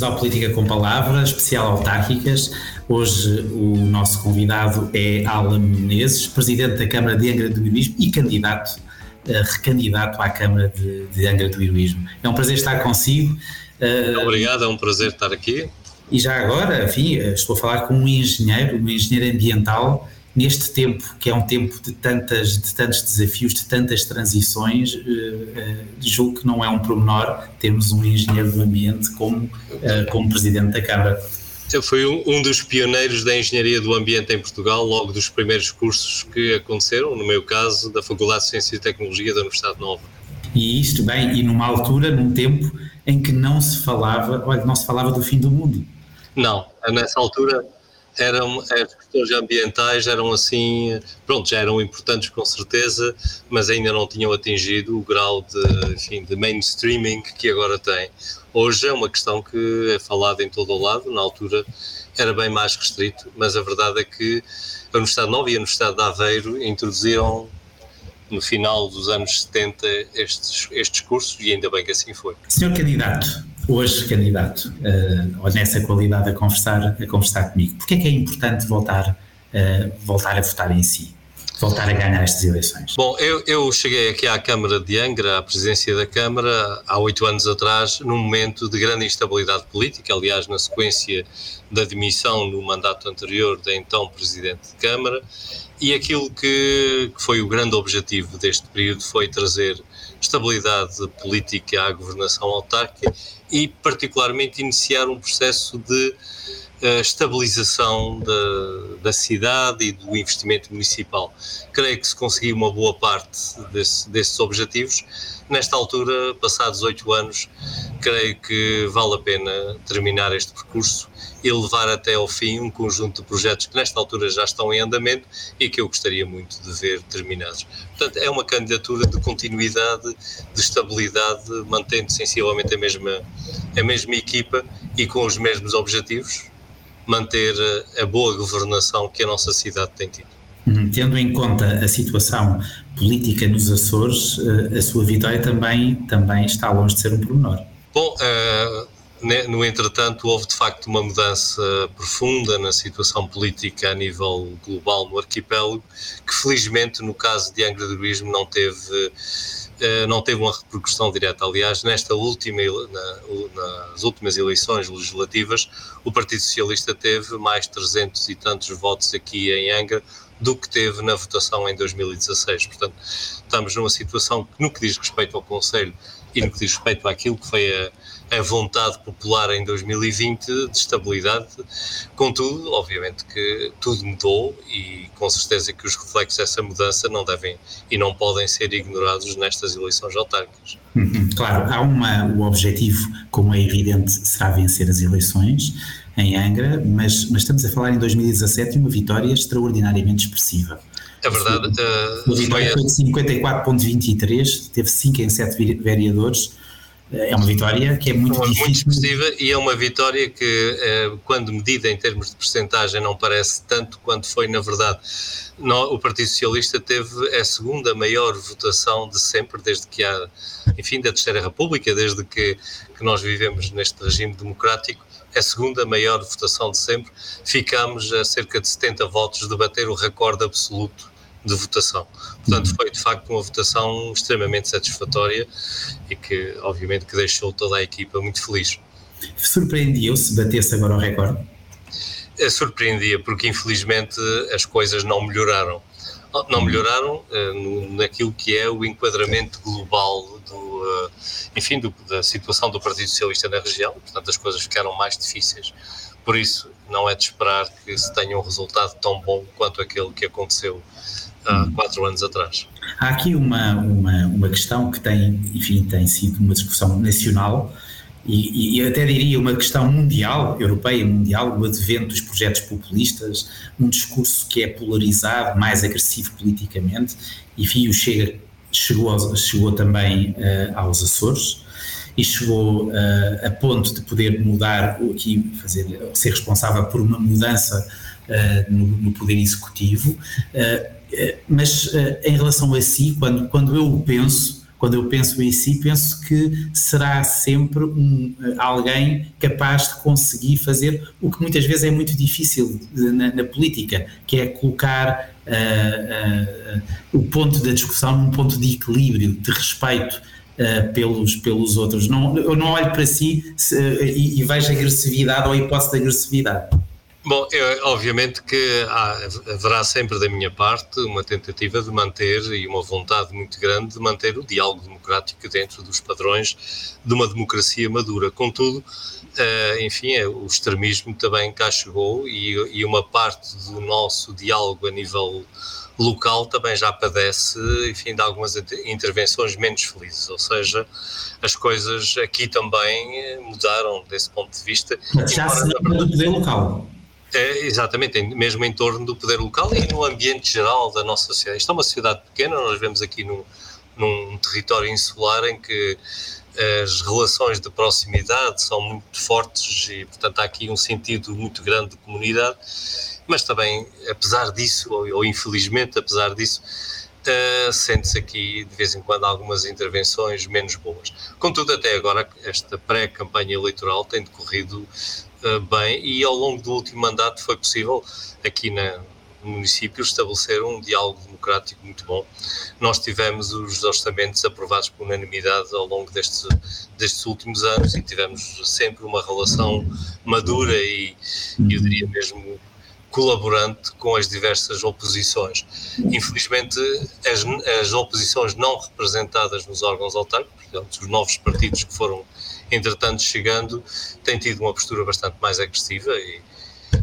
Bem-vindos ao Política com Palavras, especial autárquicas. Hoje o nosso convidado é Alan Menezes, presidente da Câmara de Angra do Heroísmo e candidato, uh, recandidato à Câmara de, de, Angra do Heroísmo. É um prazer estar consigo. Uh, Obrigado, é um prazer estar aqui. E já agora, enfim, estou a falar com um engenheiro, um engenheiro ambiental neste tempo, que é um tempo de, tantas, de tantos desafios, de tantas transições, uh, uh, julgo que não é um promenor termos um engenheiro do ambiente como, uh, como presidente da Câmara. Eu fui um, um, dos pioneiros da engenharia do ambiente em Portugal, logo dos primeiros cursos que aconteceram, no meu caso, da Faculdade de Ciência e Tecnologia da Universidade Nova. E isto bem, e numa altura, num tempo em que não se falava, olha, não se falava do fim do mundo. Não, nessa altura eram, as questões ambientais eram assim, pronto, já eram importantes com certeza, mas ainda não tinham atingido o grau de, enfim, de mainstreaming que agora tem. Hoje é uma questão que é falada em todo o lado, na altura era bem mais restrito, mas a verdade é que a Universidade Nova e a Universidade de Aveiro introduziram no final dos anos 70 estes, estes cursos e ainda bem que assim foi. Senhor candidato, hoje candidato, uh, ou nessa qualidade a conversar, a conversar comigo, porque é que é importante voltar, uh, voltar a votar em si? Voltar a ganhar estas eleições? Bom, eu, eu cheguei aqui à Câmara de Angra, à presidência da Câmara, há oito anos atrás, num momento de grande instabilidade política, aliás, na sequência da demissão no mandato anterior da então Presidente de Câmara, e aquilo que, que foi o grande objetivo deste período foi trazer estabilidade política à governação autárquica e, particularmente, iniciar um processo de uh, estabilização da, da cidade e do investimento municipal. Creio que se conseguiu uma boa parte desse, desses objetivos. Nesta altura, passados oito anos, creio que vale a pena terminar este percurso e levar até ao fim um conjunto de projetos que nesta altura já estão em andamento e que eu gostaria muito de ver terminados. Portanto, é uma candidatura de continuidade, de estabilidade, mantendo sensivelmente a mesma, a mesma equipa e com os mesmos objetivos, manter a boa governação que a nossa cidade tem tido. Uhum. Tendo em conta a situação política nos Açores, eh, a sua vitória também, também está longe de ser um pormenor. Bom, uh, no entretanto, houve de facto uma mudança profunda na situação política a nível global no arquipélago, que felizmente, no caso de Angra do Heroísmo, não teve, eh, não teve uma repercussão direta. Aliás, nesta última, nas últimas eleições legislativas, o Partido Socialista teve mais 300 e tantos votos aqui em Angra do que teve na votação em 2016. Portanto, estamos numa situação que, no que diz respeito ao Conselho e no que diz respeito àquilo que foi a a vontade popular em 2020 de estabilidade. Contudo, obviamente que tudo mudou e com certeza que os reflexos dessa mudança não devem e não podem ser ignorados nestas eleições autárquicas. Uhum, claro, há uma, o objetivo, como é evidente, será vencer as eleições em Angra, mas, mas estamos a falar em 2017 de uma vitória extraordinariamente expressiva. É verdade. Uh, a vitória foi de 54,23, teve 5 em 7 vereadores, é uma vitória que é muito difícil. Muito expressiva e é uma vitória que, eh, quando medida em termos de percentagem, não parece tanto quanto foi, na verdade. O Partido Socialista teve a segunda maior votação de sempre, desde que há, enfim, da Terceira República, desde que, que nós vivemos neste regime democrático, é a segunda maior votação de sempre. Ficamos a cerca de 70 votos de bater o recorde absoluto de votação. Portanto, foi de facto uma votação extremamente satisfatória e que, obviamente, que deixou toda a equipa muito feliz. Surpreendia-o se batesse agora o recorde? É, surpreendia, porque infelizmente as coisas não melhoraram. Não melhoraram uh, naquilo que é o enquadramento global do, uh, enfim, do, da situação do Partido Socialista na região. Portanto, as coisas ficaram mais difíceis. Por isso, não é de esperar que se tenha um resultado tão bom quanto aquele que aconteceu há quatro anos atrás. Há aqui uma, uma, uma questão que tem, enfim, tem sido uma discussão nacional e, e até diria uma questão mundial, europeia mundial, o advento dos projetos populistas, um discurso que é polarizado, mais agressivo politicamente, enfim, o Chega chegou, chegou também uh, aos Açores e chegou uh, a ponto de poder mudar, aqui fazer, ser responsável por uma mudança uh, no, no, poder executivo. Uh, mas uh, em relação a si, quando, quando eu penso, quando eu penso em si, penso que será sempre um, alguém capaz de conseguir fazer o que muitas vezes é muito difícil na, na política, que é colocar uh, uh, o ponto da discussão num ponto de equilíbrio, de respeito uh, pelos, pelos outros. Não, eu não olho para si se, e, e vejo agressividade ou hipótese de agressividade. Bom, eu, obviamente que há, haverá sempre da minha parte uma tentativa de manter e uma vontade muito grande de manter o diálogo democrático dentro dos padrões de uma democracia madura. Contudo, uh, enfim, é, o extremismo também cá chegou e, e uma parte do nosso diálogo a nível local também já padece, enfim, de algumas intervenções menos felizes, ou seja, as coisas aqui também eh, mudaram desse ponto de vista. Já se lembra do poder local. É, exatamente, mesmo em torno do poder local e no ambiente geral da nossa sociedade. Isto é uma sociedade pequena, nós vemos aqui no, num território insular em que eh, as relações de proximidade são muito fortes e, portanto, há aqui um sentido muito grande de comunidade, mas também, apesar disso, ou, ou infelizmente, apesar disso, uh, sente-se aqui de vez em quando algumas intervenções menos boas. Contudo, até agora, esta pré-campanha eleitoral tem decorrido bem e ao longo do último mandato foi possível aqui na, no município estabelecer um diálogo democrático muito bom. Nós tivemos os orçamentos aprovados por unanimidade ao longo destes últimos anos e tivemos sempre uma relação madura e, eu diria mesmo, colaborante com as diversas oposições. Infelizmente, as, as oposições não representadas nos órgãos autárquicos, portanto, os novos partidos que foram entretanto chegando, tem tido uma postura bastante mais agressiva e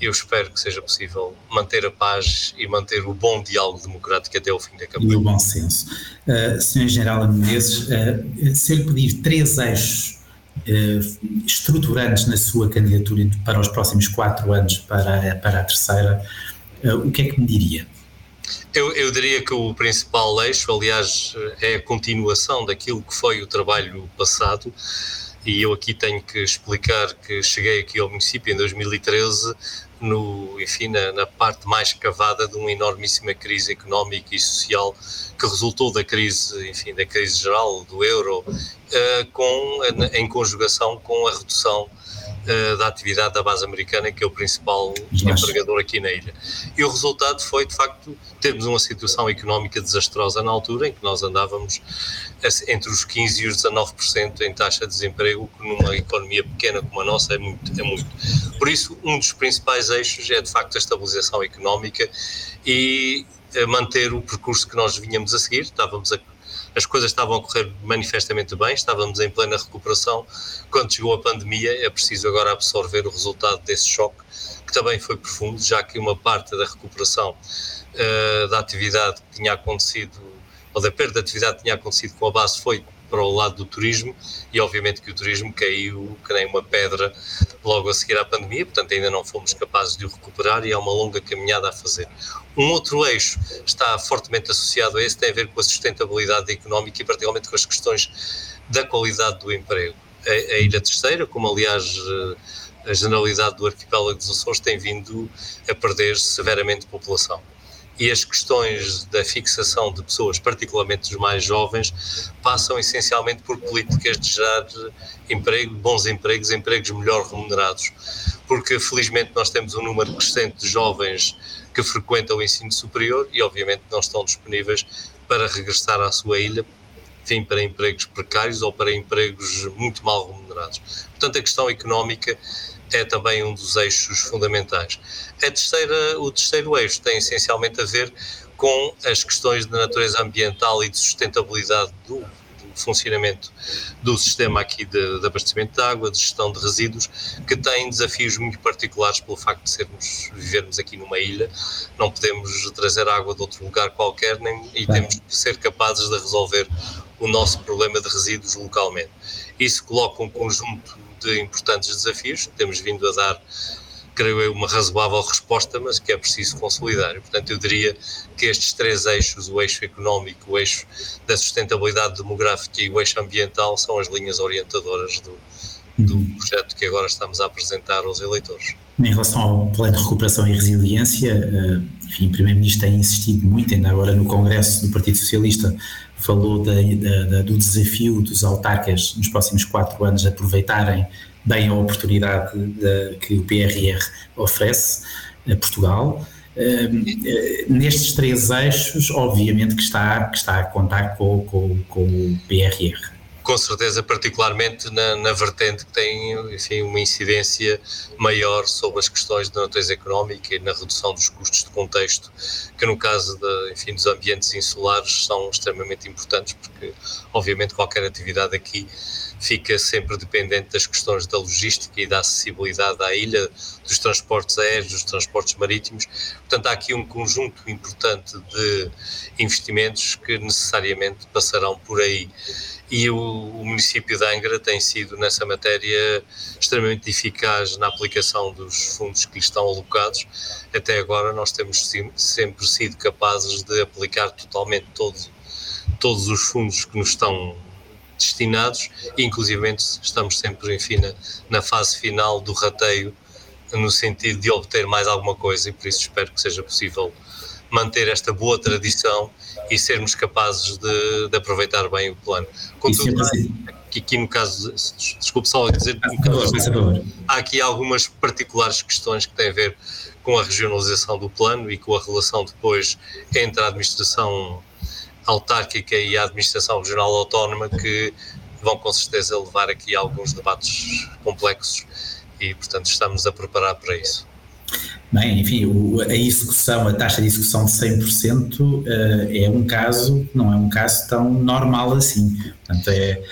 eu espero que seja possível manter a paz e manter o bom diálogo democrático até o fim da campanha. E o bom senso. Uh, Sr. General Menezes, uh, se eu lhe pedir três eixos uh, estruturantes na sua candidatura para os próximos quatro anos para, para a terceira, uh, o que é que me diria? Eu, eu, diria que o principal eixo, aliás, é a continuação daquilo que foi o trabalho passado, e eu aqui tenho que explicar que cheguei aqui ao município em 2013 no, enfim, na, na, parte mais cavada de uma enormíssima crise económica e social que resultou da crise, enfim, da crise geral do euro, uh, com, em conjugação com a redução uh, da atividade da base americana, que é o principal empregador aqui na ilha. E o resultado foi, de facto, termos uma situação económica desastrosa na altura, em que nós andávamos entre os 15% e os 19% em taxa de desemprego, que numa economia pequena como a nossa é muito, é muito. Por isso, um dos principais eixos é, de facto, a estabilização económica e eh, manter o percurso que nós vinhamos a seguir. Estávamos a as coisas estavam a correr manifestamente bem, estávamos em plena recuperação. Quando chegou a pandemia, é preciso agora absorver o resultado desse choque, que também foi profundo, já que uma parte da recuperação uh, da atividade que tinha acontecido, ou da perda de atividade que tinha acontecido com a base, foi para o lado do turismo e obviamente que o turismo caiu que nem uma pedra logo a seguir à pandemia, portanto ainda não fomos capazes de o recuperar e há uma longa caminhada a fazer. Um outro eixo está fortemente associado a esse, tem a ver com a sustentabilidade económica e particularmente com as questões da qualidade do emprego. A, a Ilha Terceira, como aliás a generalidade do arquipélago dos Açores tem vindo a perder severamente população e as questões da fixação de pessoas, particularmente dos mais jovens, passam essencialmente por políticas de gerar emprego, bons empregos, empregos melhor remunerados, porque felizmente nós temos um número crescente de jovens que frequentam o ensino superior e obviamente não estão disponíveis para regressar à sua ilha, para empregos precários ou para empregos muito mal remunerados. Portanto, a questão económica é também um dos eixos fundamentais. A terceira, o terceiro eixo tem essencialmente a ver com as questões de natureza ambiental e de sustentabilidade do, do funcionamento do sistema aqui de, de, abastecimento de água, de gestão de resíduos, que tem desafios muito particulares pelo facto de sermos, vivermos aqui numa ilha, não podemos trazer água de outro lugar qualquer nem, e temos que ser capazes de resolver o nosso problema de resíduos localmente. Isso coloca um conjunto de importantes desafios, temos vindo a dar, creio eu, uma razoável resposta, mas que é preciso consolidar. E, portanto, eu diria que estes três eixos, o eixo económico, o eixo da sustentabilidade demográfica e o eixo ambiental, são as linhas orientadoras do, do uhum. projeto que agora estamos a apresentar aos eleitores. Em relação ao plano de recuperação e resiliência, eh, enfim, o Primeiro-Ministro tem insistido muito, ainda agora no Congresso do Partido Socialista falou da, da, do desafio dos autarcas nos próximos quatro anos aproveitarem bem a oportunidade de, que o PRR oferece a Portugal. Uh, nestes três eixos, obviamente que está, que está a contar com, com, com o PRR com certeza, particularmente na, na, vertente que tem enfim, uma incidência maior sobre as questões de natureza económica e na redução dos custos de contexto, que no caso de, enfim, dos ambientes insulares são extremamente importantes, porque obviamente qualquer atividade aqui fica sempre dependente das questões da logística e da acessibilidade à ilha, dos transportes aéreos, dos transportes marítimos. Portanto, há aqui um conjunto importante de investimentos que necessariamente passarão por aí e o, o, município de Angra tem sido nessa matéria extremamente eficaz na aplicação dos fundos que lhe estão alocados. Até agora nós temos sempre sido capazes de aplicar totalmente todo, todos os fundos que nos estão destinados e inclusive estamos sempre, enfim, na, na fase final do rateio no sentido de obter mais alguma coisa e por isso espero que seja possível manter esta boa tradição e sermos capazes de, de aproveitar bem o plano. Contudo, assim. aqui, no caso, desculpe só dizer, caso, há aqui algumas particulares questões que têm a ver com a regionalização do plano e com a relação depois entre a administração autárquica e a administração regional autónoma que vão com certeza levar aqui alguns debates complexos e, portanto, estamos a preparar para isso. Bem, enfim, a execução, a taxa de execução de 100% uh, eh, é um caso, não é um caso tão normal assim. Portanto, é,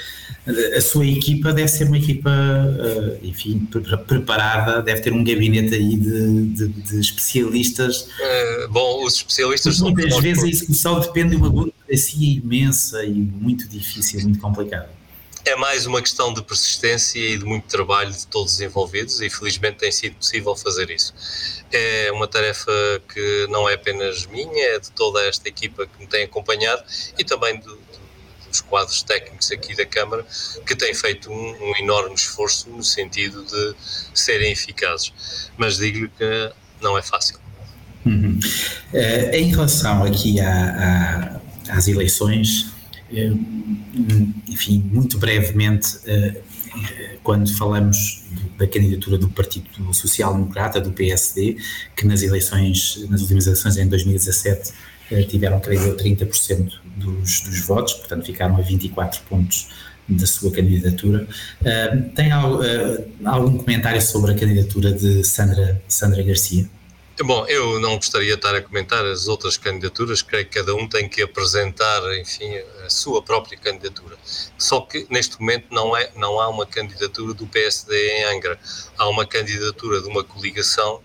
a sua equipa deve ser uma equipa, uh, enfim, preparada, deve ter um gabinete aí de, de, de especialistas. Uh, bom, os especialistas Muitas vezes a execução depende de uma burocracia imensa e muito difícil, muito complicada é mais uma questão de persistência e de muito trabalho de todos os envolvidos e felizmente tem sido possível fazer isso. É uma tarefa que não é apenas minha, é de toda esta equipa que me tem acompanhado e também do, dos quadros técnicos aqui da Câmara, que têm feito um, um enorme esforço no sentido de serem eficazes. Mas digo-lhe que não é fácil. Uhum. Uh, em relação aqui à, às eleições, eh, enfim, muito brevemente, eh, quando falamos da candidatura do Partido Social Democrata, do PSD, que nas eleições, nas últimas eleições em 2017 eh, tiveram, creio eu, 30% dos, dos votos, portanto ficaram a 24 pontos da sua candidatura. Tem algum comentário sobre a candidatura de Sandra, Sandra Garcia? Bom, eu não gostaria de estar a comentar as outras candidaturas, creio que cada um tem que apresentar, enfim, a sua própria candidatura. Só que neste momento não, é, não há uma candidatura do PSD em Angra, há uma candidatura de uma coligação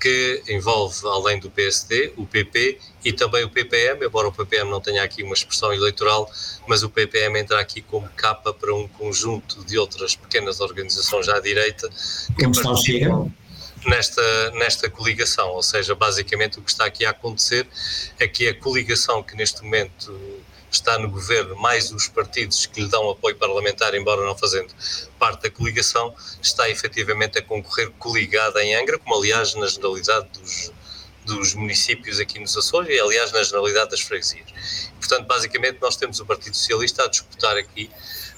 que envolve, além do PSD, o PP e também o PPM, embora o PPM não tenha aqui uma expressão eleitoral, mas o PPM entra aqui como capa para um conjunto de outras pequenas organizações à direita que Como participam nesta, nesta coligação. Ou seja, basicamente o que está aqui a acontecer é que a coligação que neste momento está no governo, mais os partidos que lhe dão apoio parlamentar, embora não fazendo parte da coligação, está efetivamente a concorrer coligada em Angra, como aliás na generalidade dos, dos municípios aqui nos Açores e aliás na generalidade das freguesias. Portanto, basicamente nós temos o Partido Socialista a disputar aqui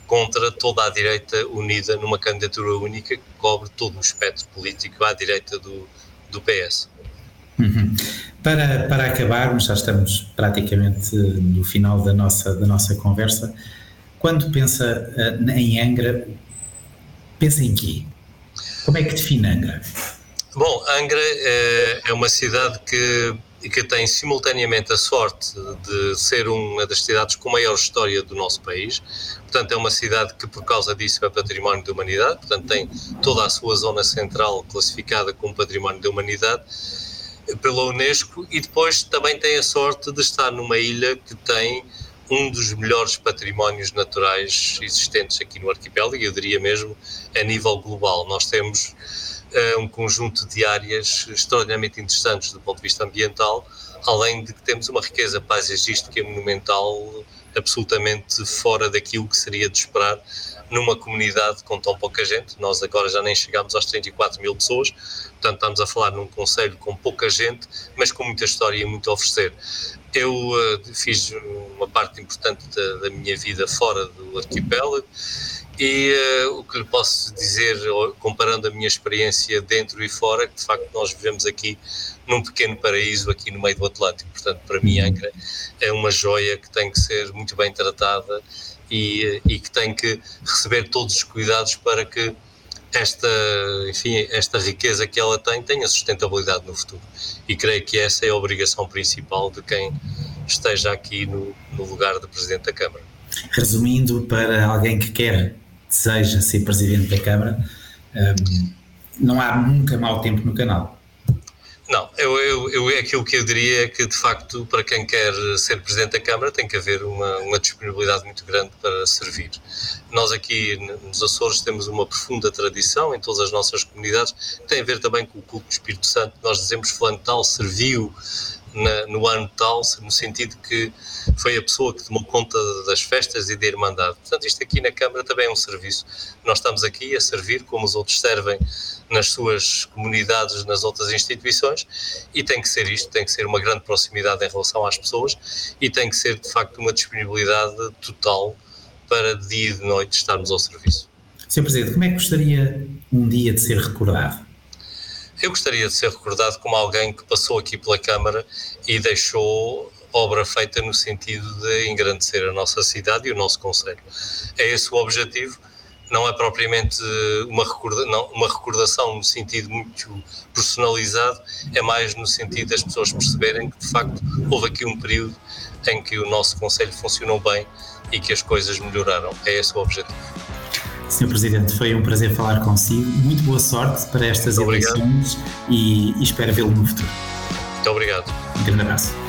contra toda a direita unida numa candidatura única que cobre todo o espectro político à direita do, do PS. Uhum. Para, para acabarmos, já estamos praticamente no final da nossa, da nossa conversa, quando pensa uh, em Angra, pensa em quê? Como é que define Angra? Bom, Angra é, é uma cidade que e que tem simultaneamente a sorte de ser uma das cidades com maior história do nosso país. Portanto, é uma cidade que, por causa disso, é património da humanidade. Portanto, tem toda a sua zona central classificada como património da humanidade pela Unesco e depois também tem a sorte de estar numa ilha que tem um dos melhores patrimónios naturais existentes aqui no arquipélago, eu diria mesmo a nível global. Nós temos uh, um conjunto de áreas extraordinariamente interessantes do ponto de vista ambiental, além de que temos uma riqueza paisagística monumental absolutamente fora daquilo que seria de esperar numa comunidade com tão pouca gente. Nós agora já nem chegamos aos 34 mil pessoas, portanto estamos a falar num conselho com pouca gente, mas com muita história e muito a oferecer. Eu uh, fiz uma parte importante da, da, minha vida fora do arquipélago e uh, o que lhe posso dizer, comparando a minha experiência dentro e fora, que de facto nós vivemos aqui num pequeno paraíso aqui no meio do Atlântico. Portanto, para mim, Angra é uma joia que tem que ser muito bem tratada e, e que tem que receber todos os cuidados para que esta, enfim, esta riqueza que ela tem tenha sustentabilidade no futuro. E creio que essa é a obrigação principal de quem esteja aqui no, no lugar de Presidente da Câmara. Resumindo, para alguém que quer, deseja ser Presidente da Câmara, um, não há nunca mau tempo no canal. Não, eu, eu, eu, é aquilo que eu diria é que, de facto, para quem quer ser Presidente da Câmara, tem que haver uma, uma disponibilidade muito grande para servir. Nós aqui nos Açores temos uma profunda tradição em todas as nossas comunidades, que tem a ver também com o culto do Espírito Santo. Nós dizemos fulano tal serviu na, no ano tal, no sentido que foi a pessoa que tomou conta das festas e da Irmandade. Portanto, isto aqui na Câmara também é um serviço. Nós estamos aqui a servir como os outros servem nas suas comunidades, nas outras instituições, e tem que ser isto, tem que ser uma grande proximidade em relação às pessoas e tem que ser, de facto, uma disponibilidade total para dia e de noite estarmos ao serviço. Sr. Presidente, como é que gostaria um dia de ser recordado? Eu gostaria de ser recordado como alguém que passou aqui pela Câmara e deixou obra feita no sentido de engrandecer a nossa cidade e o nosso Conselho. É esse o objetivo, não é propriamente uma, recorda, não, uma recordação no sentido muito personalizado, é mais no sentido das pessoas perceberem que de facto houve aqui um período em que o nosso Conselho funcionou bem e que as coisas melhoraram. É esse o objetivo. Sr. Presidente, foi um prazer falar consigo. Muito boa sorte para estas eleições e, e espero vê-lo no futuro. Muito obrigado. Um grande abraço.